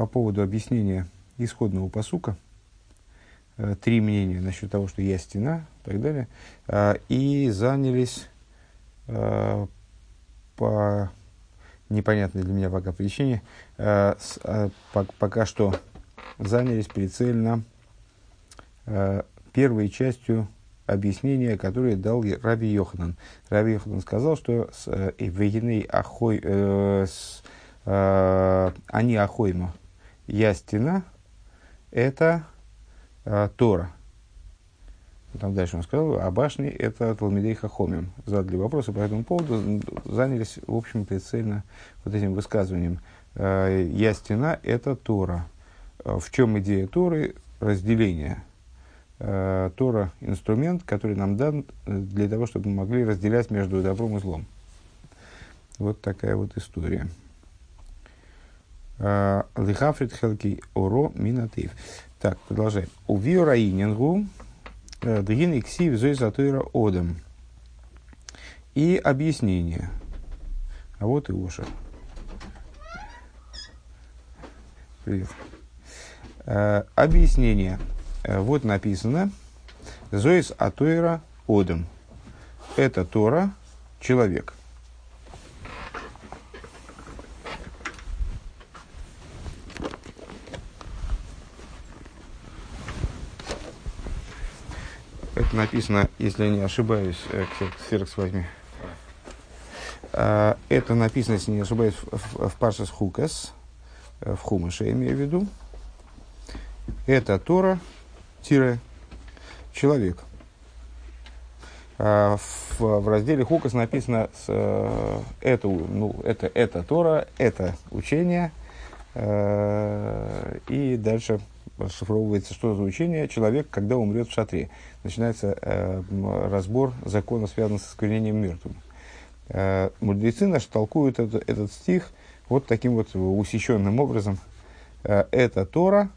по поводу объяснения исходного посука. Э, три мнения насчет того, что я стена и так далее. Э, и занялись э, по непонятной для меня пока причине, пока что занялись прицельно первой частью объяснения, которое дал Раби Йоханан. Раби Йоханан сказал, что с, э, ахой, э, с, э, они ахойма, я стена, это э, Тора. Там дальше он сказал, а башни это Талмидей Хахомим. Задали вопросы по этому поводу, занялись, в общем, прицельно вот этим высказыванием. Э, я стена это Тора. Э, в чем идея Торы? Разделение. Э, Тора – инструмент, который нам дан для того, чтобы мы могли разделять между добром и злом. Вот такая вот история. Лихафрид Хелки Оро Минатив. Так, продолжаем. У Виораинингу Дгин Иксив Зойзатуира Одам. И объяснение. А вот и Оша. Привет. Э, объяснение. Э, вот написано. Зоис Атуира Одам. Это Тора, человек. Это написано, если не ошибаюсь, ксерокс возьми. Это написано, если не ошибаюсь, в, в Паршас Хукас, в Хумыше, я имею в виду. Это Тора, тире, человек. А, в, в разделе Хукас написано, с, э, это, ну, это, это Тора, это учение, э, и дальше расшифровывается, что за учение человек, когда умрет в шатре. Начинается э, разбор закона, связанного с осквернением мертвым. Э, мудрецы наши толкуют это, этот стих вот таким вот усеченным образом. Э, это Тора,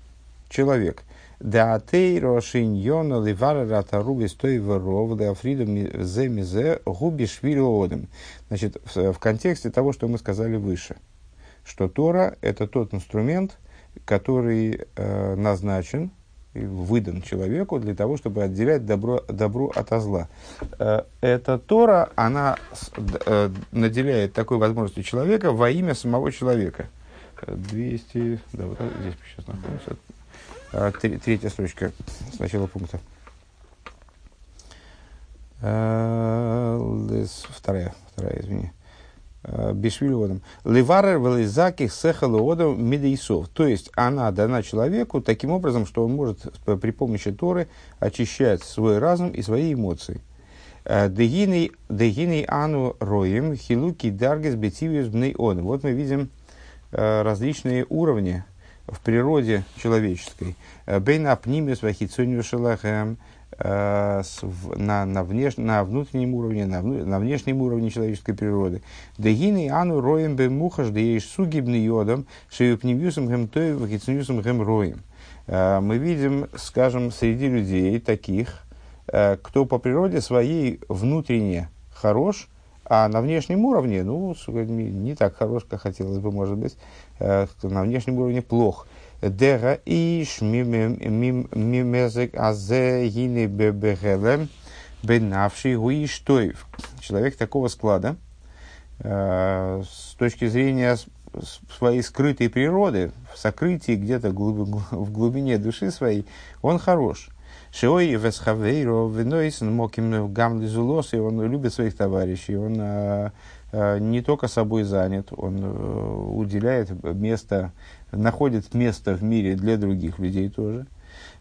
человек. Да атей рошиньона ливара ратаруби стой воров да африду зе мизе губи швилодем. Значит, в, в контексте того, что мы сказали выше, что Тора – это тот инструмент, который э, назначен, выдан человеку для того, чтобы отделять добро, добро от зла. Э, эта Тора, она э, наделяет такой возможностью человека во имя самого человека. 200, да, вот здесь сейчас находимся. Э, Три, третья строчка с начала пункта. Э, вторая, вторая, извини. Э, Бишвилиодом. Ливарер велизаки сехалуодом медейсов. То есть она дана человеку таким образом, что он может при помощи Торы очищать свой разум и свои эмоции. Э, Дегиней ану роем хилуки даргес бетивиус бнейон. Вот мы видим э, различные уровни в природе человеческой. Бейн апнимиус вахицуниус шелахем – Э, на, на, внеш, на внутреннем уровне, на, на внешнем уровне человеческой природы. Дегины ану роем бе мухаш да ешь сугибный йодом, шеюпневьюсом гэм тоев, вакицнюсом гэм роем. Э, мы видим, скажем, среди людей таких, э, кто по природе своей внутренне хорош, а на внешнем уровне, ну, не так хорош, как хотелось бы, может быть, на внешнем уровне плохо. Дера иш мимезек азе гини бебегелем бенавший гуиштоев. Человек такого склада, э, с точки зрения своей скрытой природы, в сокрытии где-то в глубине души своей, он хорош. Шиой весхавейро винойсен моким гамлизулос, и он любит своих товарищей, он э, не только собой занят, он уделяет место находит место в мире для других людей тоже.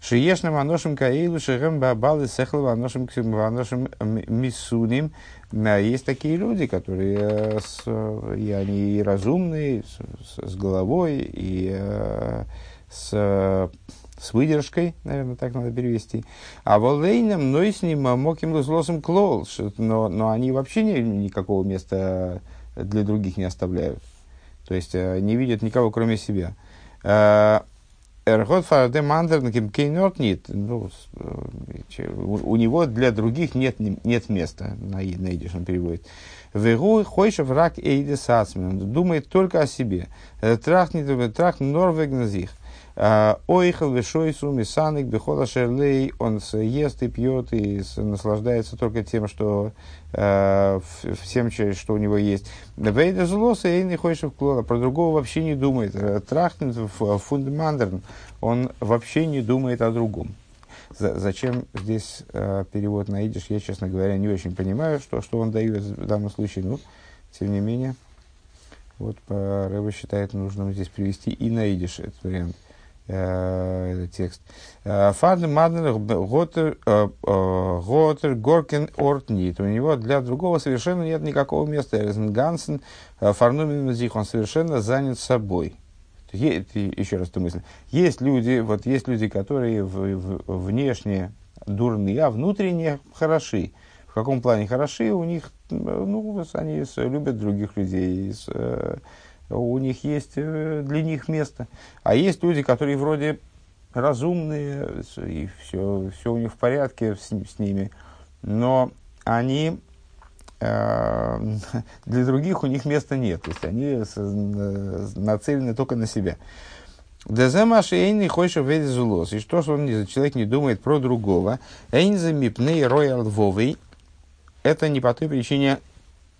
Шиешным аношим каилу шехем бабалы сехлу аношим аношим мисуним. Есть такие люди, которые э, и они и разумные, с, с головой, и э, с, с выдержкой, наверное, так надо перевести. А волейном, но и с ним моким лузлосом клол, но, но они вообще не, никакого места для других не оставляют. То есть э, не видят никого, кроме себя. Э, Эргот фарадем андернким кейнорт нет. Ну, у него для других нет, нет места, на, идиш он переводит. Вегу хойшев рак эйде сацмен. Думает только о себе. Трахнет трах норвегназих. Ойхал вешойсу мисаник бихола шерлей. Он ест и пьет и наслаждается только тем, что всем, что у него есть. Вейда злоса и не хочешь в Про другого вообще не думает. Трахнет фундамандерн. Он вообще не думает о другом. Зачем здесь э, перевод на идиш, я, честно говоря, не очень понимаю, что, что он дает в данном случае. Ну, тем не менее, вот Рэба считает нужным здесь привести и на идиш этот вариант, э, этот текст. Фадр Маднер Готер Горкен Ортнит. У него для другого совершенно нет никакого места. Гансен Фарнумин он совершенно занят собой. Есть, еще раз эту мысль. Есть люди, вот есть люди, которые в, в, внешне дурные, а внутренне хороши. В каком плане хороши? У них, ну, они любят других людей, э, у них есть э, для них место. А есть люди, которые вроде разумные, и все, все у них в порядке с, с ними, но они Э, для других у них места нет. То есть они нацелены только на себя. Деземаш эйни хочешь зулос. И что, что он, человек не думает про другого. Эйнзе мипней роял вовый. Это не по той причине,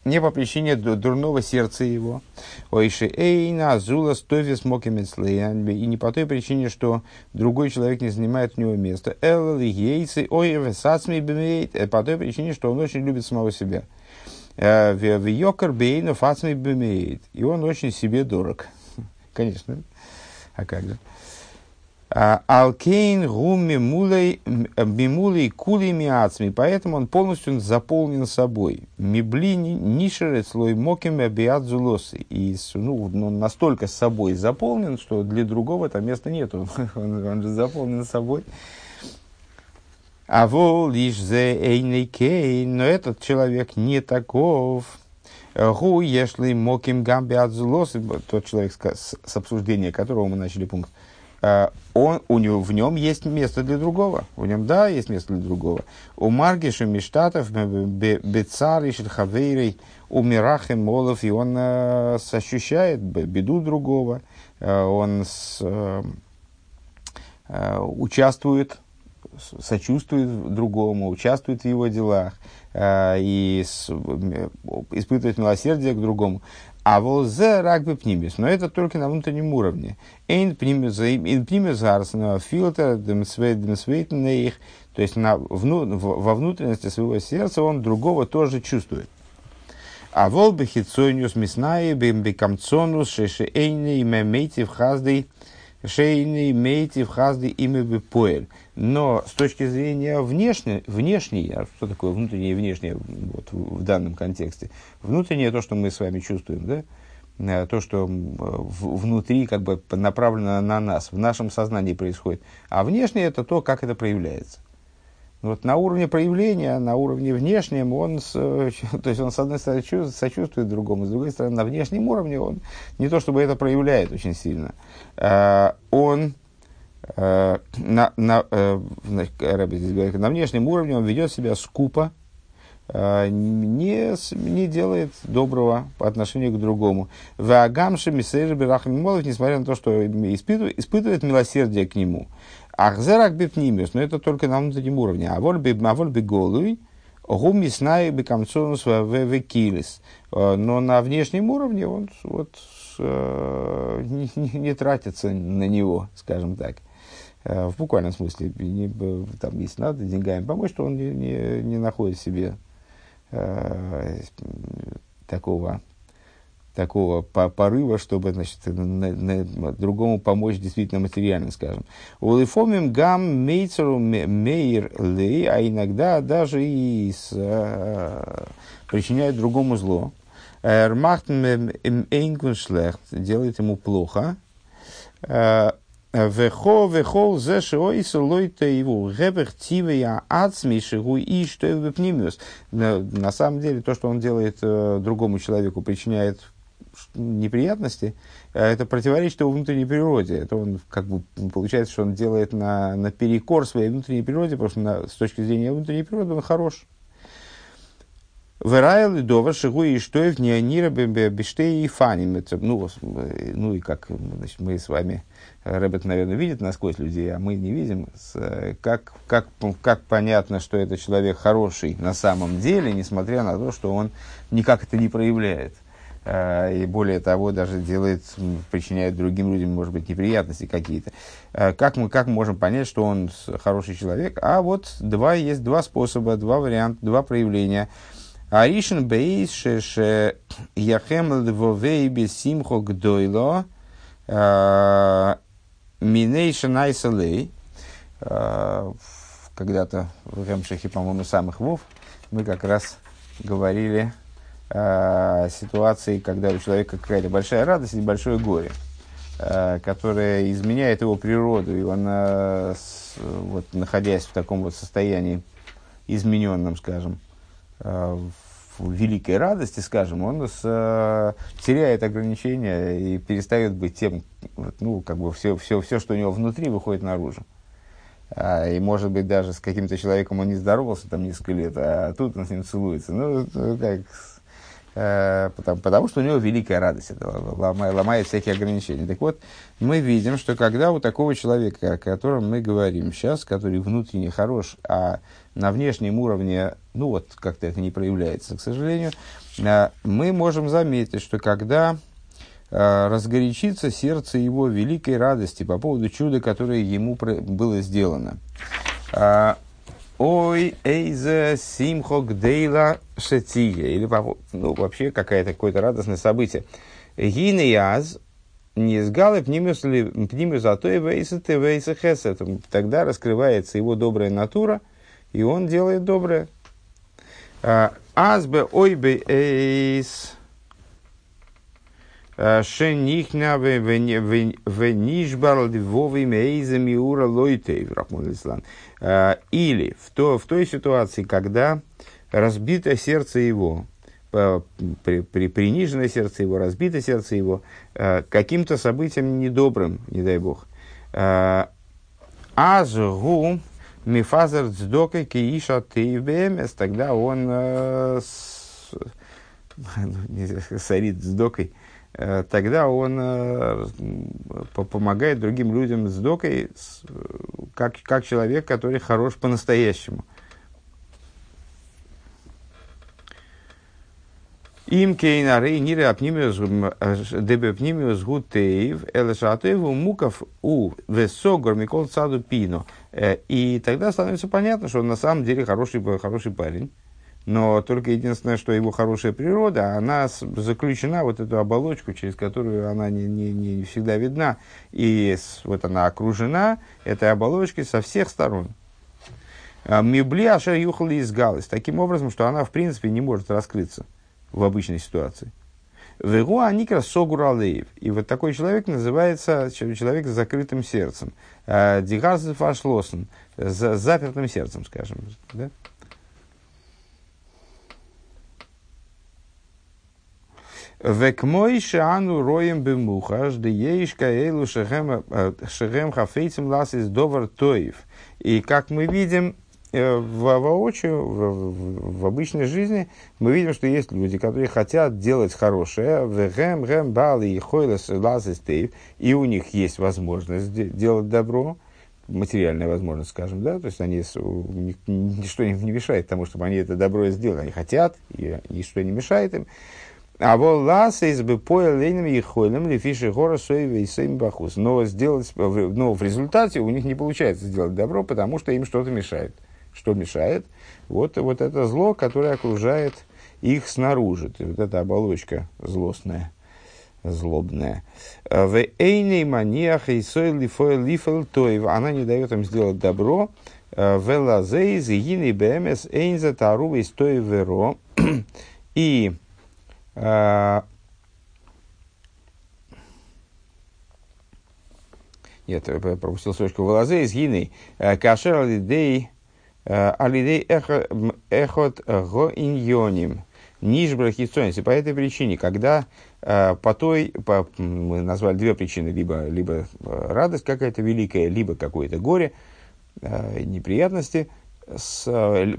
не по причине дурного сердца его. Ойши эйна зула стовис И не по той причине, что другой человек не занимает у него места. Эл ейцы ой э, По той причине, что он очень любит самого себя. Э, в Йокер Бейну Фацми Бемеет. И он очень себе дорог. Конечно. А как же? А, Алкейн мулей мимулей кули миацми. Поэтому он полностью заполнен собой. Мибли нишерет слой моким зулосы. И ну, он настолько собой заполнен, что для другого там места нет. Он, он, он же заполнен собой. А вол лишь зе эйный кейн, но этот человек не таков. Гу ешли моким гамби от тот человек, с обсуждения которого мы начали пункт, он, у него, в нем есть место для другого. В нем, да, есть место для другого. У Маргиша Миштатов, Бецар, Хавейрей, у Мирахем Молов, и он э, ощущает беду другого, э, он с, э, э, участвует сочувствует другому, участвует в его делах э, и с, э, испытывает милосердие к другому. А волзе рак бы пнимис, но это только на внутреннем уровне. Эйн пнимис гарсного фильтр, демсвейтнейх, то есть на, вну, во внутренности своего сердца он другого тоже чувствует. А вол бы хитсониус мяснаи бембекамцонус шеши эйни мемейти в хаздой шейни мейти в хазды имя бы поэль. Но с точки зрения внешней, внешней, а что такое внутреннее и внешнее вот, в данном контексте? Внутреннее то, что мы с вами чувствуем, да? Э, то, что внутри как бы направлено на нас, в нашем сознании происходит. А внешнее это то, как это проявляется. Вот на уровне проявления, на уровне внешнем, он, с, то есть он с одной стороны сочувствует другому, с другой стороны на внешнем уровне он не то чтобы это проявляет очень сильно, а, он а, на, на, э, говорит, на внешнем уровне он ведет себя скупо, а, не, не делает доброго по отношению к другому. Вагамши Мисейр Бирахмимолов, несмотря на то, что испытывает, испытывает милосердие к нему. Ахзерак бипнимиус, но это только на внутреннем уровне. А воль голуй, гуми снай бекамцонус векилис. Э, но на внешнем уровне он вот, э, не, не, не тратится на него, скажем так. Э, в буквальном смысле, не, там, если надо деньгами помочь, то он не, не, не находит себе э, такого такого порыва, чтобы значит, на, на, другому помочь действительно материально, скажем. Улифомим гам мейцеру мейр лей, а иногда даже и с, а, причиняет другому зло. Эрмахтен эйнкун шлехт, делает ему плохо. Э, вехо вехо зе шоис лойта его гебех тивея ацми шигу и что На самом деле то, что он делает э, другому человеку, причиняет неприятности, это противоречит его внутренней природе. Это он, как бы, получается, что он делает на, на перекор своей внутренней природе, потому что на, с точки зрения внутренней природы он хорош. Верайл и Дова Шигу и Штоев Неонира Бештей и Фани. Ну, ну и как значит, мы с вами, Рэббет, наверное, видит насквозь людей, а мы не видим. Как, как, как понятно, что это человек хороший на самом деле, несмотря на то, что он никак это не проявляет. А, и более того, даже делает, причиняет другим людям, может быть, неприятности какие-то. А, как мы, как мы можем понять, что он хороший человек? А вот два, есть два способа, два варианта, два проявления – Аришин бейс ше яхем львовей бесимхо гдойло минейша найсалей. Когда-то в Ремшахе, по-моему, самых вов, мы как раз говорили о ситуации, когда у человека какая-то большая радость или большое горе, которое изменяет его природу, и он, вот, находясь в таком вот состоянии измененном, скажем, в великой радости, скажем, он с, э, теряет ограничения и перестает быть тем, ну, как бы все, все, все, что у него внутри, выходит наружу. А, и, может быть, даже с каким-то человеком он не здоровался там несколько лет, а тут он с ним целуется. Ну, как, э, потому, потому что у него великая радость, это ломает, ломает всякие ограничения. Так вот, мы видим, что когда у такого человека, о котором мы говорим сейчас, который внутренне хорош, а на внешнем уровне, ну вот как-то это не проявляется, к сожалению, э, мы можем заметить, что когда э, разгорячится сердце его великой радости по поводу чуда, которое ему было сделано. Э, Ой, эйзе симхо гдейла шетия. Или ну, вообще какое-то какое-то радостное событие. Гинеяз не сгалы пнимиус атои вейса вейса хесет. Тогда раскрывается его добрая натура – и он делает доброе. А, Азбе ойбе эйс а, шенихна венишбар львовым эйзем иура лойтей, а, Или в, то, в той ситуации, когда разбито сердце его, при, при, приниженное сердце его, разбито сердце его, каким-то событием недобрым, не дай бог. Азгу Мифазер цдокой кииша ты БМС, тогда он э, с, сорит цдокой, э, тогда он э, помогает другим людям с докой, как, как человек, который хорош по-настоящему. Им кейнары нире апнимиус дебепнимиус гутеев элешатееву муков у весогор микол цаду пино. Э, и тогда становится понятно, что он на самом деле хороший, хороший парень. Но только единственное, что его хорошая природа, она заключена вот эту оболочку, через которую она не, не, не всегда видна. И вот она окружена этой оболочкой со всех сторон. А Мибли ашер юхали изгалась. Таким образом, что она в принципе не может раскрыться в обычной ситуации. Вегу аникра согуралеев. И вот такой человек называется человек с закрытым сердцем. Э, Дигарзев ашлосен, с запертым сердцем, скажем. Да? Векмой шану роем бемухаш, да ейшка эйлу шехем э, хафейцем лас из довар тоев. И как мы видим, Э, в, воочию, в, в, обычной жизни, мы видим, что есть люди, которые хотят делать хорошее, и у них есть возможность делать добро, материальная возможность, скажем, да, то есть они, ничто им не мешает тому, чтобы они это добро сделали, они хотят, и ничто не мешает им. А вот ласа из бы поэлейным и хойлем лифиши гора соева и сейм бахус. Но сделать, но в результате у них не получается сделать добро, потому что им что-то мешает. Что мешает? Вот, вот это зло, которое окружает их снаружи. Вот эта оболочка злостная, злобная. В эйней маниах и лифел. Она не дает им сделать добро. В лазей зигини бмс эйнза тару из веро. И а, нет, пропустил строчку. В лазей згины кашер лидей Алидей эхот го иньоним. нишбрахицонис. И по этой причине, когда э, по той, по, мы назвали две причины, либо, либо радость какая-то великая, либо какое-то горе, э, неприятности, с,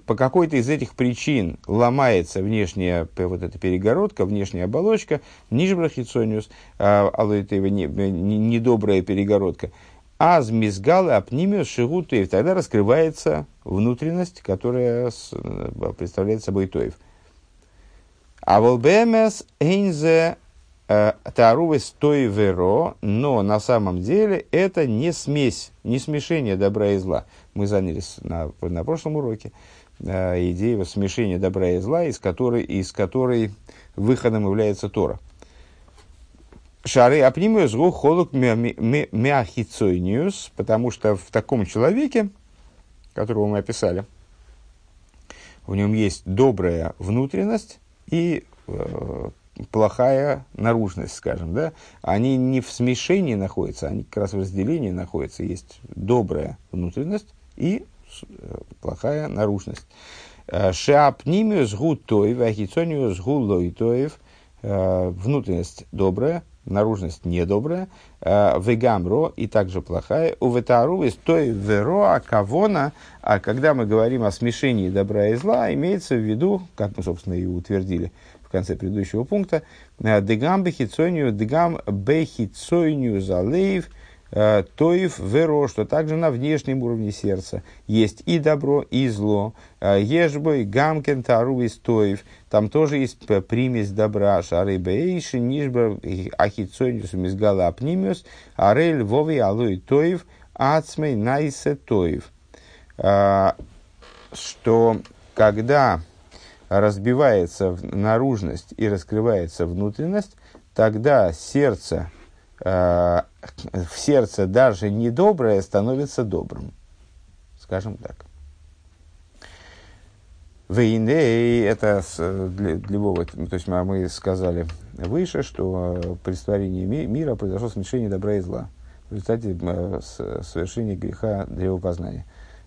по какой-то из этих причин ломается внешняя вот эта перегородка, внешняя оболочка, нижбрахицониус, а, алоитеева недобрая перегородка, аз мизгалы апнимиус шигутуев, тогда раскрывается внутренность, которая представляет собой тоев. А волбемес эйнзе э, тарувес тоеверо, но на самом деле это не смесь, не смешение добра и зла. Мы занялись на, на прошлом уроке э, идеей смешения добра и зла, из которой, из которой выходом является Тора. Шары апнимиус холук мяхицойниус, потому что в таком человеке, которого мы описали, в нем есть добрая внутренность, и э, плохая наружность, скажем, да, они не в смешении находятся, они как раз в разделении находятся. Есть добрая внутренность и э, плохая наружность. Э, Шеапнимиус гутоев, ахицониус гулоитоев, э, внутренность добрая, наружность недобрая, вегамро и также плохая, у ветару из той веро кавона, а когда мы говорим о смешении добра и зла, имеется в виду, как мы, собственно, и утвердили в конце предыдущего пункта, э, дегам бехицонию, дегам бехицонию залеев – Э, тоев веро, что также на внешнем уровне сердца есть и добро, и зло. Э, ежбой, гамкен, тару и стоев. Там тоже есть примесь добра. Шары бейши, нижба, ахицониус, мизгала апнимиус, арель, вови, алуи, тоев, ацмей, найсе, тоев. Э, что когда разбивается наружность и раскрывается внутренность, тогда сердце Э, в сердце даже недоброе становится добрым. Скажем так. Вейней, это для, для Вова, то есть мы, мы сказали выше, что при створении ми, мира произошло смешение добра и зла в результате э, совершения греха древопознания.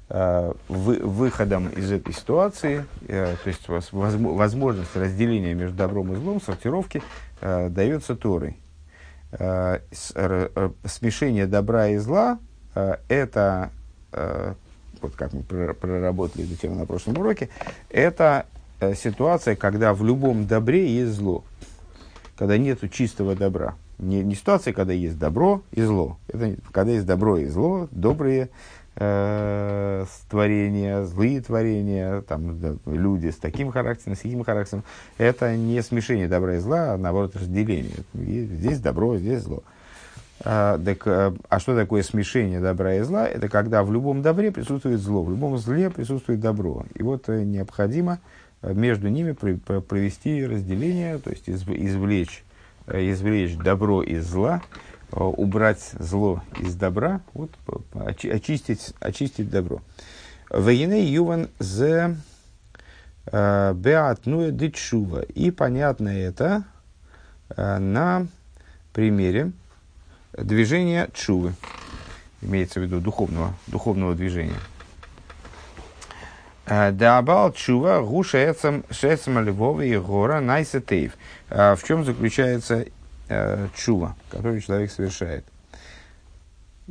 Э, вы, выходом из этой ситуации, то есть возможность разделения между добром и злом, сортировки, дается Торой. Э, э, смешение добра и зла э, это, вот как мы проработали эту тему на прошлом уроке, это ситуация, когда в любом добре есть зло, когда нет чистого добра. Не, не ситуация, когда есть добро и зло. Это когда есть добро и зло, добрые э, творения, злые творения, там, да, люди с таким характером, с таким характером, это не смешение добра и зла, а наоборот разделение. Здесь добро, здесь зло. А, так, а, а что такое смешение добра и зла? Это когда в любом добре присутствует зло, в любом зле присутствует добро. И вот э, необходимо э, между ними провести разделение, то есть извлечь, э, извлечь добро из зла, Э, убрать зло из добра, вот, очистить, очистить добро. Вегине юван зе э, беатнуя дичува. И понятно это э, на примере движения чувы. Имеется в виду духовного, духовного движения. Дабал чува гуша шецам львова и гора найсетейв. В чем заключается э, чува, который человек совершает.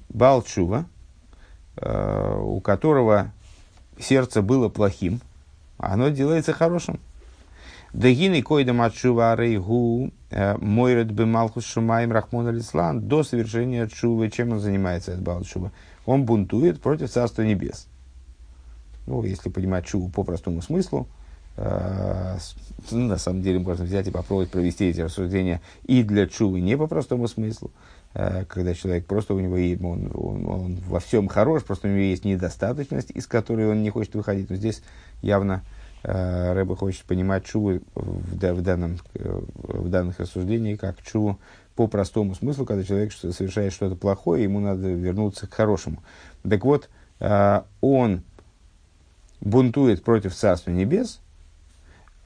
Бал чува, э, у которого сердце было плохим, оно делается хорошим. Дагины койдам от чува рейгу э, мойрет бы малхус шумаем рахмон алислан до совершения чувы. Чем он занимается, этот бал чува? Он бунтует против Царства Небес. Ну, если понимать чуву по простому смыслу, на самом деле можно взять и попробовать провести эти рассуждения и для чувы не по простому смыслу, э, когда человек просто у него он, он, он во всем хорош, просто у него есть недостаточность, из которой он не хочет выходить. Но здесь явно э, Рэба хочет понимать чуву в, в, данном, в данных рассуждениях как чуву по простому смыслу, когда человек совершает что-то плохое, ему надо вернуться к хорошему. Так вот, он бунтует против Царства Небес –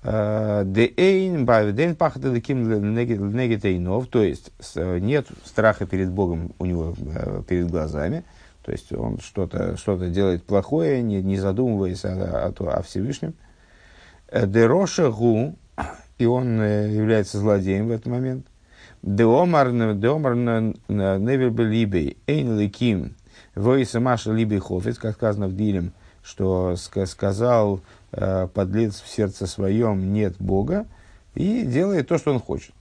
Дейн, бавдейн пахта таким негетейнов, то есть нет страха перед Богом у него э, перед глазами, то есть он что-то что делает плохое, не, не задумываясь о, о, о Всевышнем. Дероша гу, и он является злодеем в этот момент. Деомар невельбелибей эйн ликим войса маша либей хофец, как сказано в Дилем, что сказал подлец в сердце своем нет Бога и делает то, что он хочет.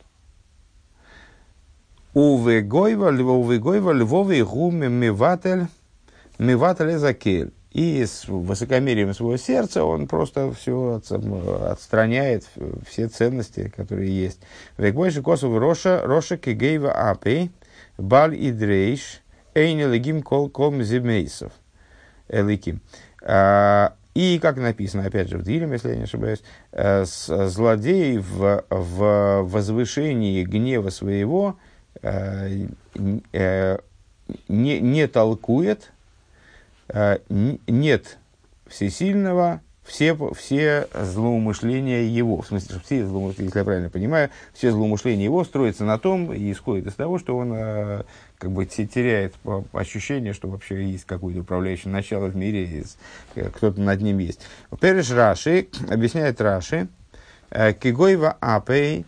Увегойва, львовый гуми миватель, миватель закель. И с высокомерием своего сердца он просто все отстраняет, все ценности, которые есть. Вегбойши косов роша, роша кигейва апей, баль и дрейш, эйни легим кол ком зимейсов. Эликим. И, как написано, опять же, в Дилем, если я не ошибаюсь, э, злодей в, в возвышении гнева своего э, э, не, не толкует, нет всесильного, все, все злоумышления его, в смысле, все злоумышления, если я правильно понимаю, все злоумышления его строятся на том и исходят из того, что он как бы теряет ощущение, что вообще есть какое-то управляющее начало в мире, э, кто-то над ним есть. Переш Раши, объясняет Раши, Кигойва Апей,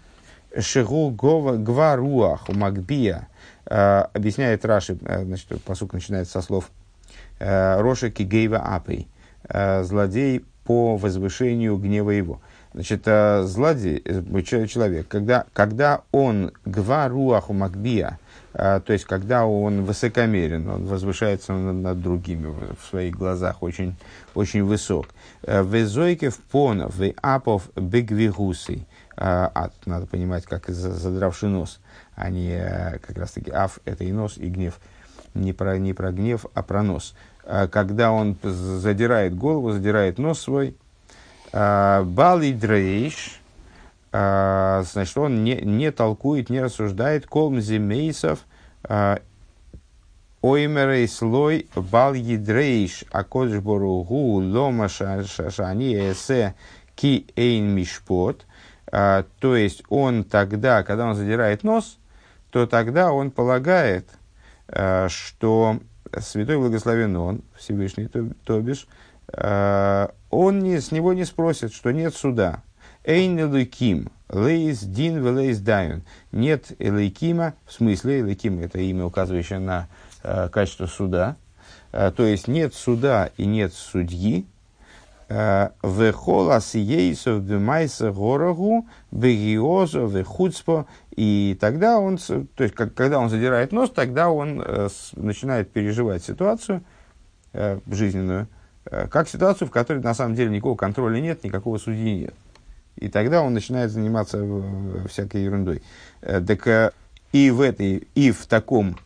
Шигу Гваруах, Магбия, объясняет Раши, значит, посук начинается со слов Э, Роша Кигейва Апей, э, злодей по возвышению гнева его. Значит, э, злодей, человек, когда, когда он гваруаху макбия, то есть когда он высокомерен, он возвышается над другими в своих глазах очень, очень высок. Везойке в понов, в апов бегвигусы, надо понимать, как задравший нос, а не как раз таки аф, это и нос, и гнев, не про, не про гнев, а про нос. А, когда он задирает голову, задирает нос свой. А, Бали дрейш, а, значит, он не, не толкует, не рассуждает. Колм зимейсов, оймерей слой бал едрейш, а кодшборугу лома шашани эсе ки эйн мишпот. То есть он тогда, когда он задирает нос, то тогда он полагает, что святой благословен он, Всевышний, то, то бишь, он не, с него не спросит, что нет суда. Эйн элейким, лейс дин велейс дайон. Нет элейкима, в смысле, элейким это имя, указывающее на э, качество суда. Э, то есть нет суда и нет судьи, Вехола сиейсов бемайса горогу, бегиозо, вехуцпо. И тогда он, то есть, как, когда он задирает нос, тогда он э, начинает переживать ситуацию э, жизненную, э, как ситуацию, в которой на самом деле никакого контроля нет, никакого судьи нет. И тогда он начинает заниматься всякой ерундой. Э, так э, и в этой, и в таком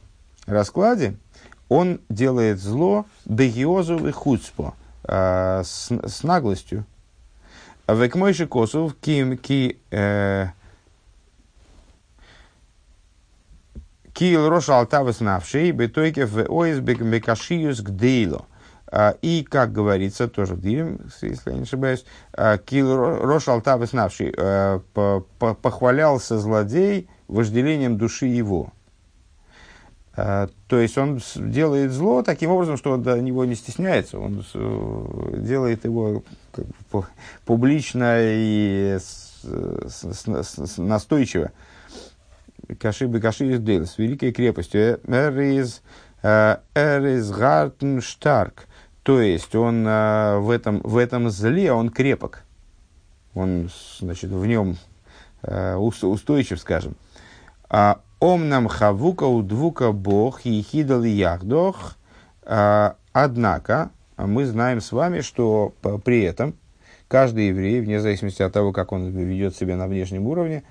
раскладе он делает зло бегиозу и хуцпо э, с, с наглостью. Век мойши косов ким ки кил рош алтавес навшей бетойке в оис бекашиюс гдейло. А, и, как говорится, тоже в Дилем, если я не ошибаюсь, а, Кил Рош Алтавес Навший э, похвалялся злодей вожделением души его. А, то есть он делает зло таким образом, что он до него не стесняется, он делает его публично и настойчиво. Каши бы каши из с великой крепостью. Эриз Эриз Гартен Штарк. То есть он э, в этом, в этом зле он крепок. Он, значит, в нем э, устойчив, скажем. А Омнам хавука удвука бог и хидал яхдох. А, однако, мы знаем с вами, что при этом каждый еврей, вне зависимости от того, как он ведет себя на внешнем уровне,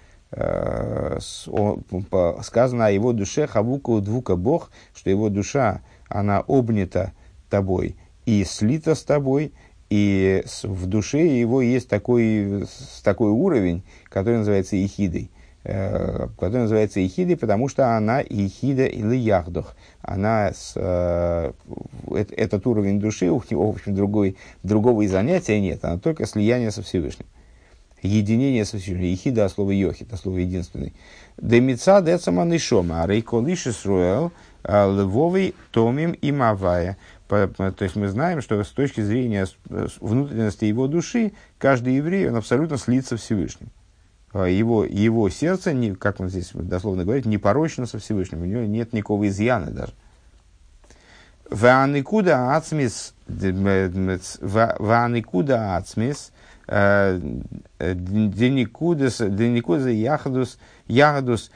сказано о его душе хавука удвука бог, что его душа, она обнята тобой и слита с тобой, и в душе его есть такой, такой уровень, который называется ихидой – Э, которая называется Ихидой, потому что она Ихида или Яхдох. Она с, э, этот уровень души, у него, в общем, другой, другого и занятия нет, она только слияние со Всевышним. Единение со Всевышним. Ихида, а слово Йохид, а слово единственный. Демица децаман шома, рейколиш Исруэл, э, львовый томим и мавая. То есть мы знаем, что с точки зрения внутренности его души, каждый еврей, он абсолютно слится Всевышним. его, его сердце, не, как он здесь дословно говорит, не порочно со Всевышним, у него нет никакого изъяна даже. Ваникуда ацмис, ваникуда ацмис, деникудас, деникуда яхдус, яхдус,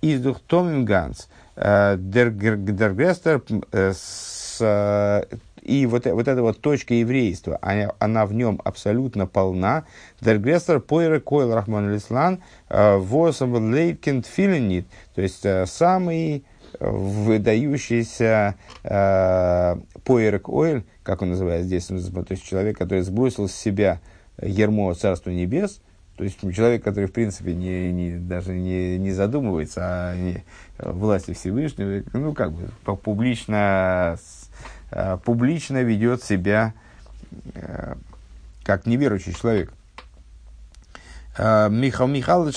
издух томим ганс, дергрестер с и вот, вот эта вот точка еврейства, она, она в нем абсолютно полна. Дергрестер поэра койл рахман лислан восом лейкент филинит. То есть самый выдающийся э, поэрек ойл, как он называется здесь, то есть человек, который сбросил с себя ермо Царства Небес, то есть человек, который, в принципе, не, не, даже не, не задумывается о не, власти Всевышнего, ну, как бы, публично, э, публично ведет себя э, как неверующий человек. Э, Михаил Михайлович,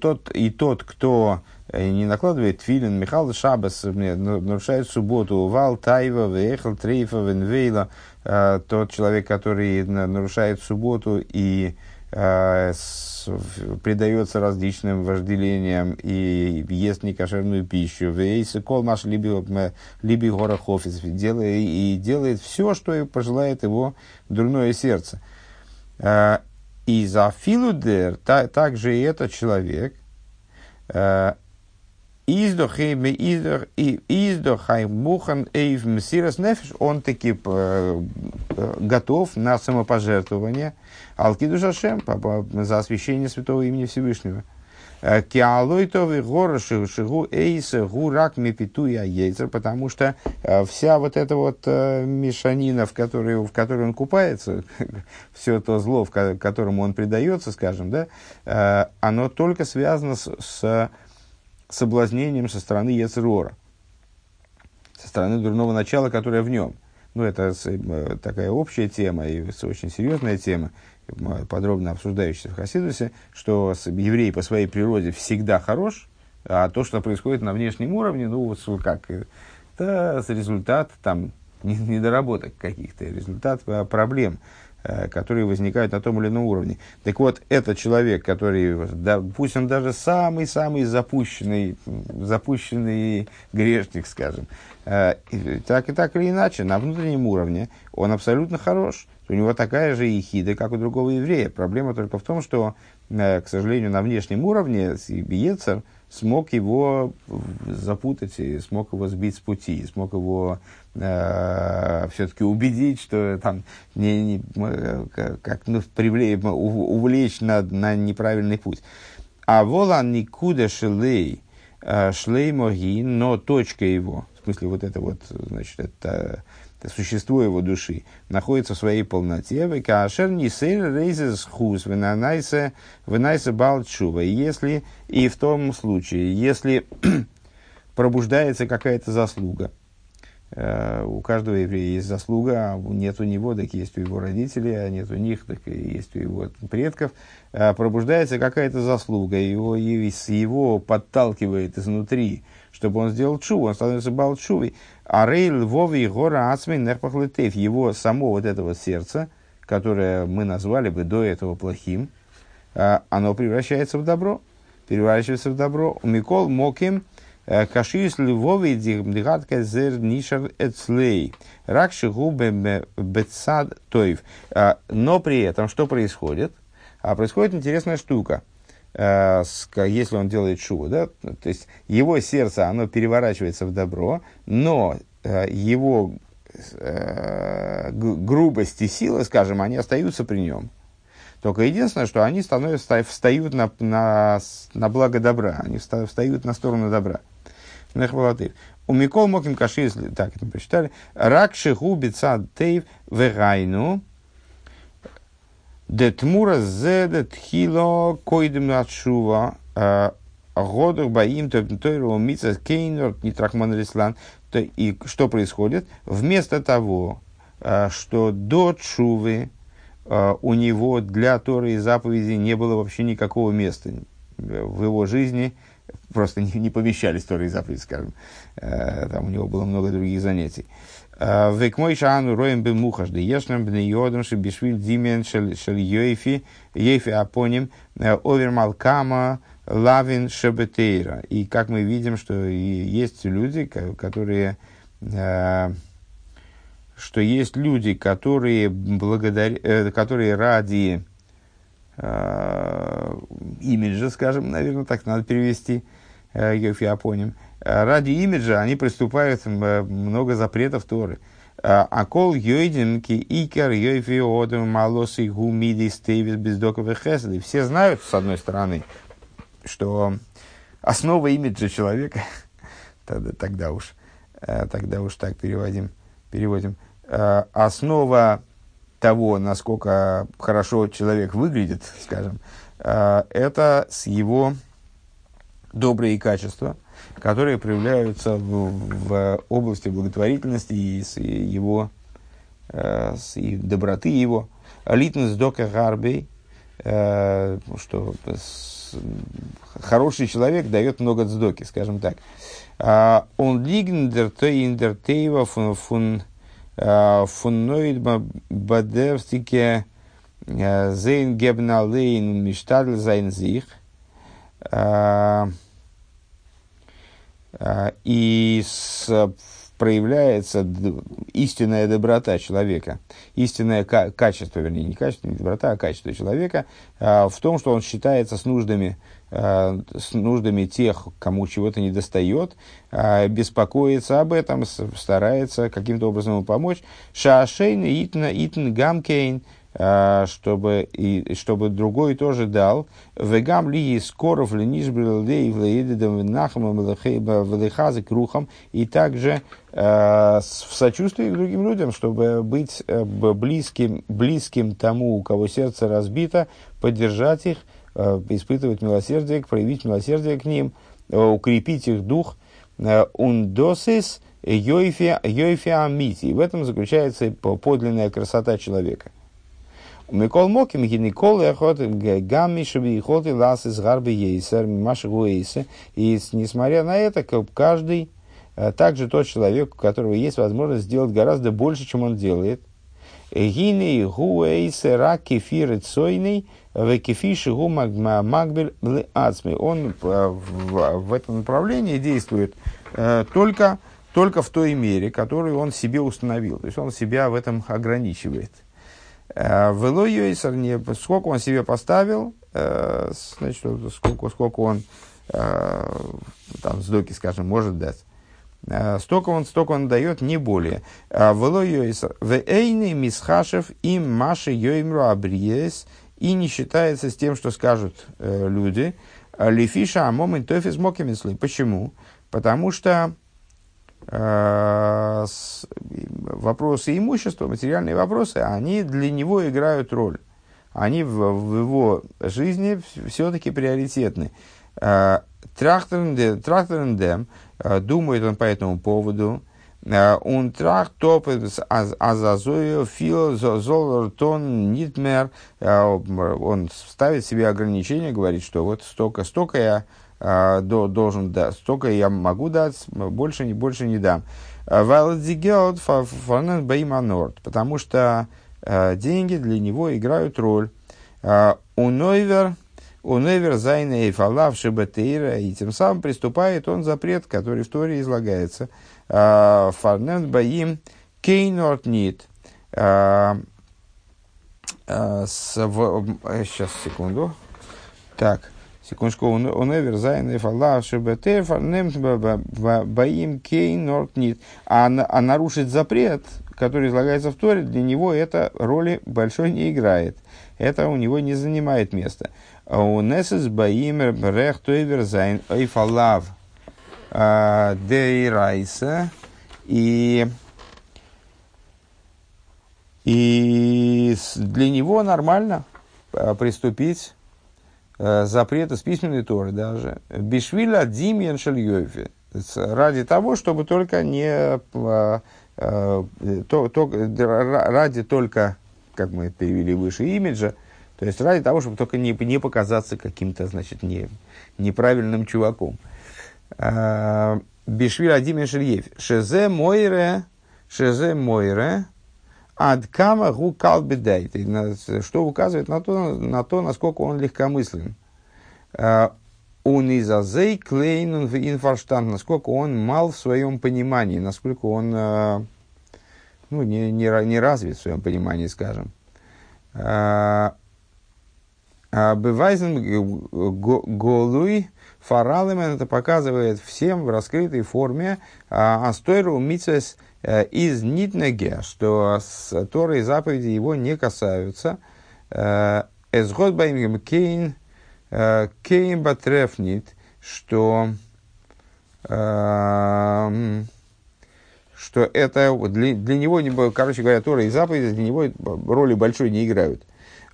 тот и тот, кто не накладывает филин, Михаил Шабас нарушает субботу, Вал Тайва, Вехал Трейфа, Венвейла, тот человек, который нарушает субботу и предается различным вожделениям и ест некошерную пищу. Кол маш либи гора хофис и делает все, что пожелает его дурное сердце. И за филудер также и этот человек Издохайм мухан эйв мсирас нефиш, он таки э, готов на самопожертвование Алкиду Шашем за освящение святого имени Всевышнего. Э, Киалойтовый гора шигу эйса гурак мепитуя яйцер, потому что э, вся вот эта вот мешанина, в которой, в которой он купается, все то зло, в которому он предается, скажем, да, оно только связано с, с соблазнением со стороны Ецерора, со стороны дурного начала, которое в нем. Ну, это э, такая общая тема и очень серьезная тема, подробно обсуждающаяся в Хасидусе, что еврей по своей природе всегда хорош, а то, что происходит на внешнем уровне, ну, вот как, это результат там недоработок каких-то, результат а, проблем. Э, которые возникают на том или ином уровне. Так вот, этот человек, который, да, пусть он даже самый-самый запущенный, запущенный грешник, скажем, э, так и так или иначе, на внутреннем уровне он абсолютно хорош. У него такая же ехида, как у другого еврея. Проблема только в том, что, э, к сожалению, на внешнем уровне Ецер смог его запутать, и смог его сбить с пути, смог его э, все-таки убедить, что там не, не, как, ну, привлечь, увлечь на, на неправильный путь. А волан никуда шлей, э, моги, но точка его, в смысле вот это вот, значит, это существо его души, находится в своей полноте, в кашер не рейзес хус, вынайся балчува. Если, и в том случае, если пробуждается какая-то заслуга, Э, у каждого еврея есть заслуга, а нет у него, так есть у его родителей, а нет у них, так есть у его предков. Э, пробуждается какая-то заслуга, его, его подталкивает изнутри, чтобы он сделал чу, он становится балчувой. А рейл гора ацмин нерпахлетев, его само вот это вот сердце, которое мы назвали бы до этого плохим, э, оно превращается в добро, превращается в добро. Микол моким – Кашиюс Львовый дигатка зер нишар эцлей. Ракши губе бецад тоев. Но при этом что происходит? А происходит интересная штука. Если он делает шу, да, то есть его сердце, оно переворачивается в добро, но его грубость и сила, скажем, они остаются при нем. Только единственное, что они становятся, встают на, на, на благо добра, они встают на сторону добра. У Микол Моким Кашис, так это прочитали, Рак Шиху Бица Тейв Вегайну, Детмура Зеда Тхило Койдем Атшува, Годах Баим Тойру Мица Кейнер Нитрахман Рислан. И что происходит? Вместо того, что до Чувы у него для Торы и заповеди не было вообще никакого места в его жизни – просто не, не помещались Торы и заповеди, скажем. Э, там у него было много других занятий. Век мой шану роем бы мухаш, да ешнам бне йодом ши бишвиль димен шел йойфи, йойфи апоним, овер малкама, лавин шебетейра. И как мы видим, что есть люди, которые что есть люди, которые, благодаря, э, которые ради э, имиджа, скажем, наверное, так надо перевести, э, Йофиапоним, э, ради имиджа они приступают э, много запретов Торы. А кол йойдин ки икер йойфи малосы гумиди стейвис бездоковы хеседы. Все знают, с одной стороны, что основа имиджа человека, тогда, тогда уж, э, тогда уж так переводим, переводим, Э, основа того, насколько хорошо человек выглядит, скажем, э, это с его добрые качества, которые проявляются в, в области благотворительности и с его э, с и доброты его. Литнес дока гарбей, что хороший человек дает много дздоки, скажем так. Он лигндер индертейва фун, фун фунноид бадевстике зейн гебна лейн миштадль зайн зих. И с, проявляется истинная доброта человека, истинное качество, вернее, не качество, не доброта, а качество человека в том, что он считается с нуждами Э, с нуждами тех, кому чего-то не достает, э, беспокоится об этом, старается каким-то образом ему помочь. Шашейн, итн, итн, gaмкейн, э, чтобы, и, чтобы другой тоже дал. Вегам ли скоров ли нишбрилдей влеедедом нахамом влехазы рухом И также в сочувствии к другим людям, чтобы быть близким, близким тому, у кого сердце разбито, поддержать их – Э, испытывать милосердие, проявить милосердие к ним, э, укрепить их дух. Э, ундосис йойфи амити. В этом заключается подлинная красота человека. Микол Моким Гиникол Эхот Гамми Шабихот и Лас из Гарби Ейсер Маши Гуэйсе. И несмотря на это, каждый, также тот человек, у которого есть возможность сделать гораздо больше, чем он делает. Гини Гуэйсе Раки Фиры Цойный Векифиши гума магбель ацми. Он э, в, в этом направлении действует э, только, только в той мере, которую он себе установил. То есть он себя в этом ограничивает. Э, Вело сколько он себе поставил, значит, сколько, сколько он там сдоки, скажем, может дать. Столько он, столько он дает, не более. Вело йойсар. Вейный мисхашев им маши йоймру абриес – и не считается с тем, что скажут э, люди. Лифиша амомин тофис мокимисли. Почему? Потому что э, с, вопросы имущества, материальные вопросы, они для него играют роль. Они в, в его жизни все-таки приоритетны. Э, Трахтерндем, э, думает он по этому поводу, Он трах топ азазою фил золотон нитмер. Он ставит себе ограничения, говорит, что вот столько, столько я а, должен дать, столько я могу дать, больше, не больше не дам. Бейманорд, потому что а, деньги для него играют роль. А, Унойвер, Унойвер зайна и фалав шибатейра, и тем самым приступает он запрет, который в Торе излагается – Фарнен Баим Кейнорт Нит. Сейчас, секунду. Так, секундочку. Он эвер зайн и фалла шебетер фарнем баим кейнорт нит. А нарушить запрет, который излагается в Торе, для него это роли большой не играет. Это у него не занимает места. У Несес Баим Рех Тойвер Зайн Эйфалав Э, Дейрайса. И, и для него нормально приступить запрета с письменной Торы даже. Бишвиля Димьян Шельёфи. Ради того, чтобы только не... То, то, ради только, как мы перевели выше, имиджа, То есть ради того, чтобы только не, не показаться каким-то, значит, не, неправильным чуваком. А, Бишвиль Адим Шельев. Шезе Мойре, Шезе Мойре, Адкама Гу Калбедайт. Что указывает на то, на то, насколько он легкомыслен. А, он изазей клейн инфарштант, насколько он мал в своем понимании, насколько он а, ну, не, не, не развит в своем понимании, скажем. Бывайзен голуй фаралемен это показывает всем в раскрытой форме астойру митсвес э, из нитнеге, что с Торой заповеди его не касаются. Э, Эсгод баимгем кейн э, кейн батрефнит, что что это для, для него, короче говоря, Тора и заповеди для него роли большой не играют.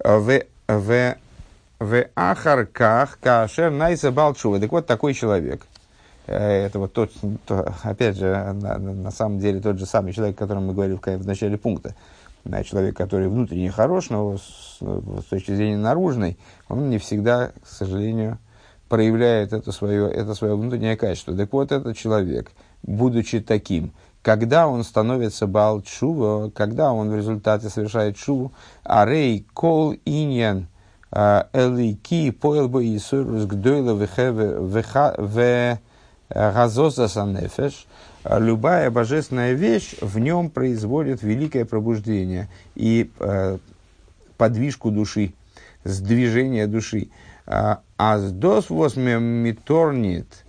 В, в в ахарках кашер найса балчува. Так вот, такой человек. Э, это вот тот, то, опять же, на, на самом деле тот же самый человек, о котором мы говорили в, в начале пункта. Человек, который внутренне хорош, но с, с точки зрения наружной, он не всегда, к сожалению, проявляет это свое, это свое внутреннее качество. Так вот, этот человек, будучи таким, когда он становится балчува, когда он в результате совершает шуву, арей кол иньян – Элики поел бы Иисус гдойла в газоза санефеш. Любая божественная вещь в нем производит великое пробуждение и э, подвижку души, сдвижение души. А с дос миторнит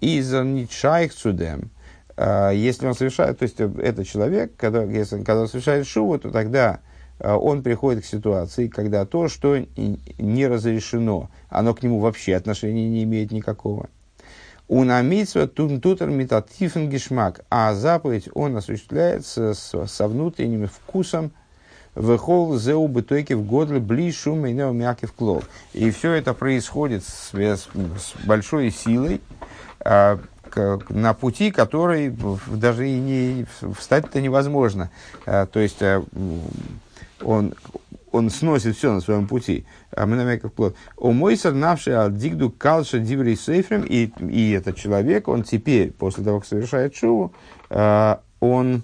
из ничайх цудем. Если он совершает, то есть это человек, когда, если, когда он совершает шуву, то тогда Э, он приходит к ситуации, когда то, что не разрешено, оно к нему вообще отношения не имеет никакого. У намитсва тутер метатифен гешмак, а заповедь он осуществляется с, со внутренним вкусом выхол зеу бытойки в годле бли шум и в клов. И все это происходит с, с, с большой силой, а, к, на пути, который даже и не встать-то невозможно. А, то есть а, он, он сносит все на своем пути. А мы как плод. У Мойсер навший al дигду калша диврей сейфрем, и, и этот человек, он теперь, после того, как совершает шуву, э, он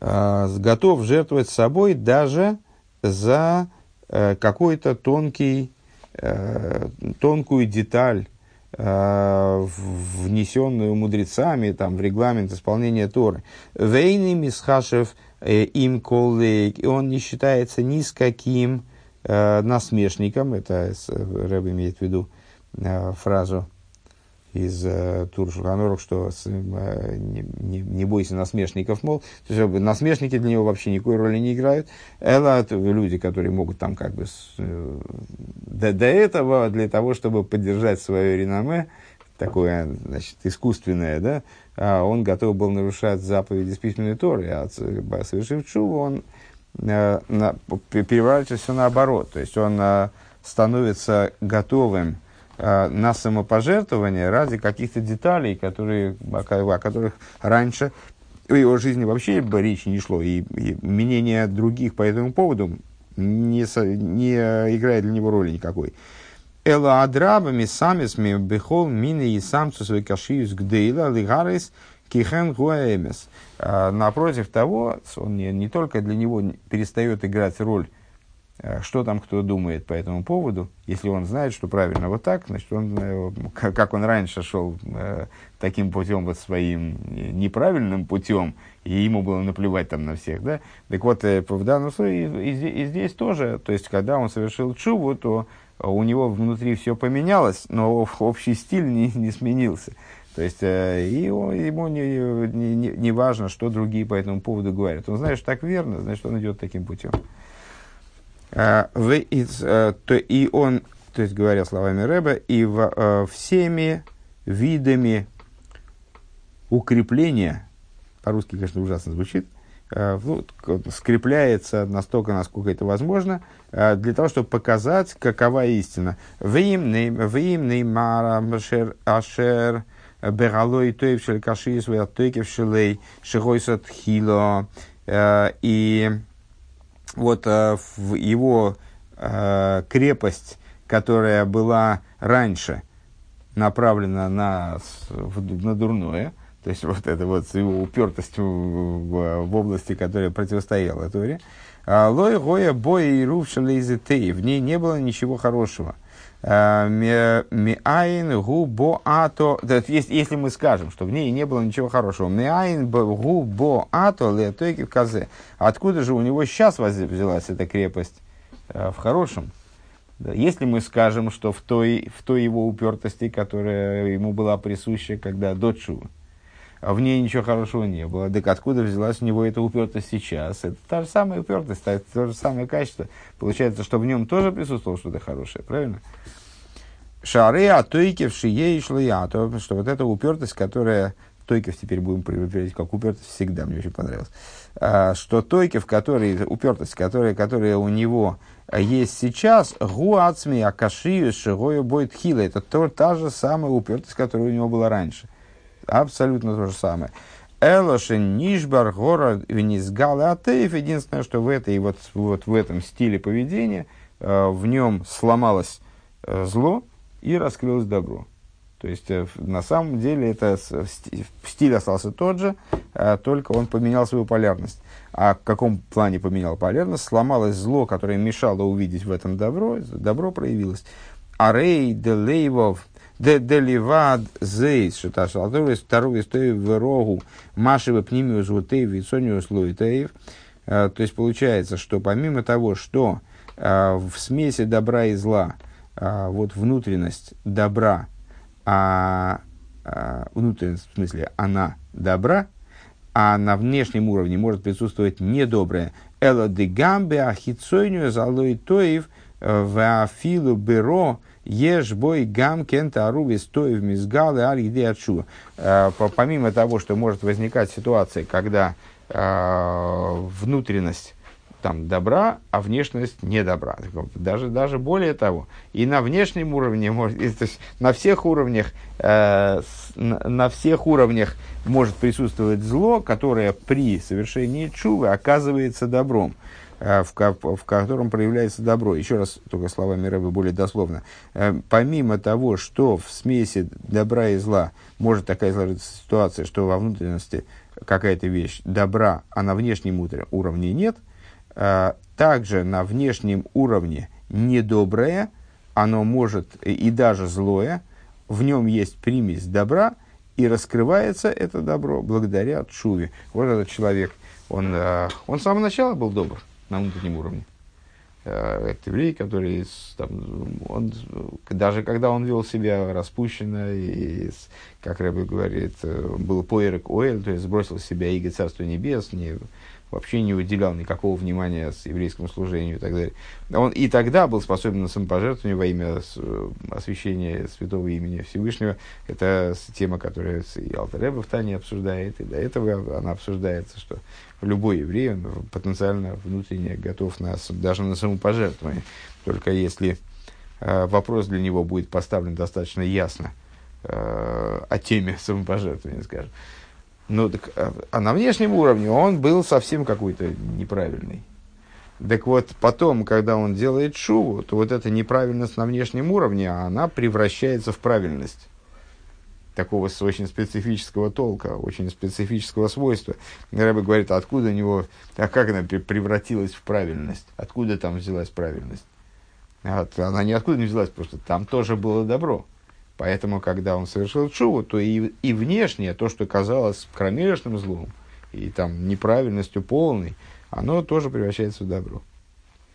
э, готов жертвовать собой даже за э, какой-то тонкий, э, тонкую деталь, э, внесенную мудрецами там, в регламент исполнения Торы. Вейни мисхашев – им коллег, он не считается ни с каким э, насмешником, это Рэб имеет в виду э, фразу из э, Туршуханорок, что э, не, не, не бойся насмешников, мол, то есть, насмешники для него вообще никакой роли не играют. Это люди, которые могут там как бы с, э, до, до этого, для того, чтобы поддержать свое реноме, такое, значит, искусственное, да, а он готов был нарушать заповеди с письменной Торы, а совершив чуву, он э, на, переворачивает все наоборот. То есть он э, становится готовым э, на самопожертвование ради каких-то деталей, которые, о, о которых раньше в его жизни вообще речи не шло. И, и мнение других по этому поводу не, не играет для него роли никакой. Эла адрабами самисми бехол мины и самцу свой кашиюс гдейла лигарис кихен гуаэмес. Напротив того, он не, не только для него перестает играть роль, а, что там кто думает по этому поводу, если он знает, что правильно вот так, значит, он, э, как он раньше шел э, таким путем, вот своим неправильным путем, и ему было наплевать там на всех, да, так вот, э, в данном случае и, и, и здесь тоже, то есть, когда он совершил чуву, то у него внутри все поменялось, но общий стиль не, не сменился. То есть, э, и ему не, не, не важно, что другие по этому поводу говорят. Он знает, что так верно, значит, он идет таким путем. Uh, то, и он, то есть, говоря словами Рэба, и uh, всеми видами укрепления, по-русски, конечно, ужасно звучит, Э, ну, скрепляется настолько, насколько это возможно, э, для того, чтобы показать, какова истина. Вим неймара ашер бералой тоев шель кашис веатойкев шелей шигойсат хило. Э, и вот э, в его э, крепость, которая была раньше направлена на, на дурное, то есть вот это вот его упертость в, в, в области, которая противостояла Торе, а, Лой гоя боя и рувшалейзетей, в ней не было ничего хорошего. А, миайн гу бо ато, если мы скажем, что в ней не было ничего хорошего, миайн гу бо ато леотойки в казе, откуда же у него сейчас взялась эта крепость? А, в хорошем? Если мы скажем, что в той, в той его упертости, которая ему была присуща, когда до а в ней ничего хорошего не было. Так откуда взялась у него эта упертость сейчас? Это та же самая упертость, это то же самое качество. Получается, что в нем тоже присутствовало что-то хорошее, правильно? Шары атойки в шие и шлиято, что вот эта упертость, которая Тойкев теперь будем проверять как упертость, всегда мне очень понравилось. А, что Тойкев, который, упертость, которая, которая у него есть сейчас, гуацми акашию шигою будет хила. Это то, та же самая упертость, которая у него была раньше. Абсолютно то же самое. Элошин Нишбар Гора Венизгал Атеев. Единственное, что в этой вот, вот в этом стиле поведения э, в нем сломалось э, зло и раскрылось добро. То есть, э, на самом деле, это стиль остался тот же, только он поменял свою полярность. А в каком плане поменял полярность? Сломалось зло, которое мешало увидеть в этом добро, добро проявилось. Арей делейвов Деливад зейс, что та шалатовый, второй стоит в рогу, машева пнимию звутеев, вицонию слуитеев. То есть получается, что помимо того, что в смеси добра и зла, вот внутренность добра, а, внутренность, в смысле, она добра, а на внешнем уровне может присутствовать недоброе. Эла де гамбе ахицойню залой тоев э, в афилу беро Ешь бой гам кента аруби стоев мизгалы аль где отшу. Э, помимо того, что может возникать ситуация, когда э, внутренность там добра, а внешность не добра. Даже, даже более того, и на внешнем уровне, может, то есть на всех уровнях, э, на всех уровнях может присутствовать зло, которое при совершении чувы оказывается добром. Э, в, в котором проявляется добро. Еще раз, только словами Рэбы более дословно. Э, помимо того, что в смеси добра и зла может такая сложиться ситуация, что во внутренности какая-то вещь добра, а на внешнем уровне нет, э, также на внешнем уровне недоброе, оно может и даже злое, в нем есть примесь добра, и раскрывается это добро благодаря чуве. Вот этот человек, он, он с самого начала был добр на внутреннем уровне. Э, это еврей, который, там, он, даже когда он вел себя распущенно, и, как Рэбби говорит, э, был поэрек оэль, то есть сбросил с себя иго Царства Небес, не, вообще не уделял никакого внимания с еврейскому служению и так далее. Он и тогда был способен на самопожертвование во имя освящения святого имени Всевышнего. Это тема, которая и Алтареба в Тане обсуждает, и до этого она обсуждается, что любой еврей, он потенциально внутренне готов на, даже на самопожертвование. Только если э, вопрос для него будет поставлен достаточно ясно э, о теме самопожертвования, скажем. Ну, так, а, а на внешнем уровне он был совсем какой-то неправильный. Так вот, потом, когда он делает шуву, то вот эта неправильность на внешнем уровне, она превращается в правильность такого очень специфического толка, очень специфического свойства. Рэбе говорит, откуда у него, а как она превратилась в правильность, откуда там взялась правильность. Она ниоткуда не взялась, просто там тоже было добро. Поэтому, когда он совершил чуву, то и, и внешнее, то, что казалось кромешным злом, и там неправильностью полной, оно тоже превращается в добро.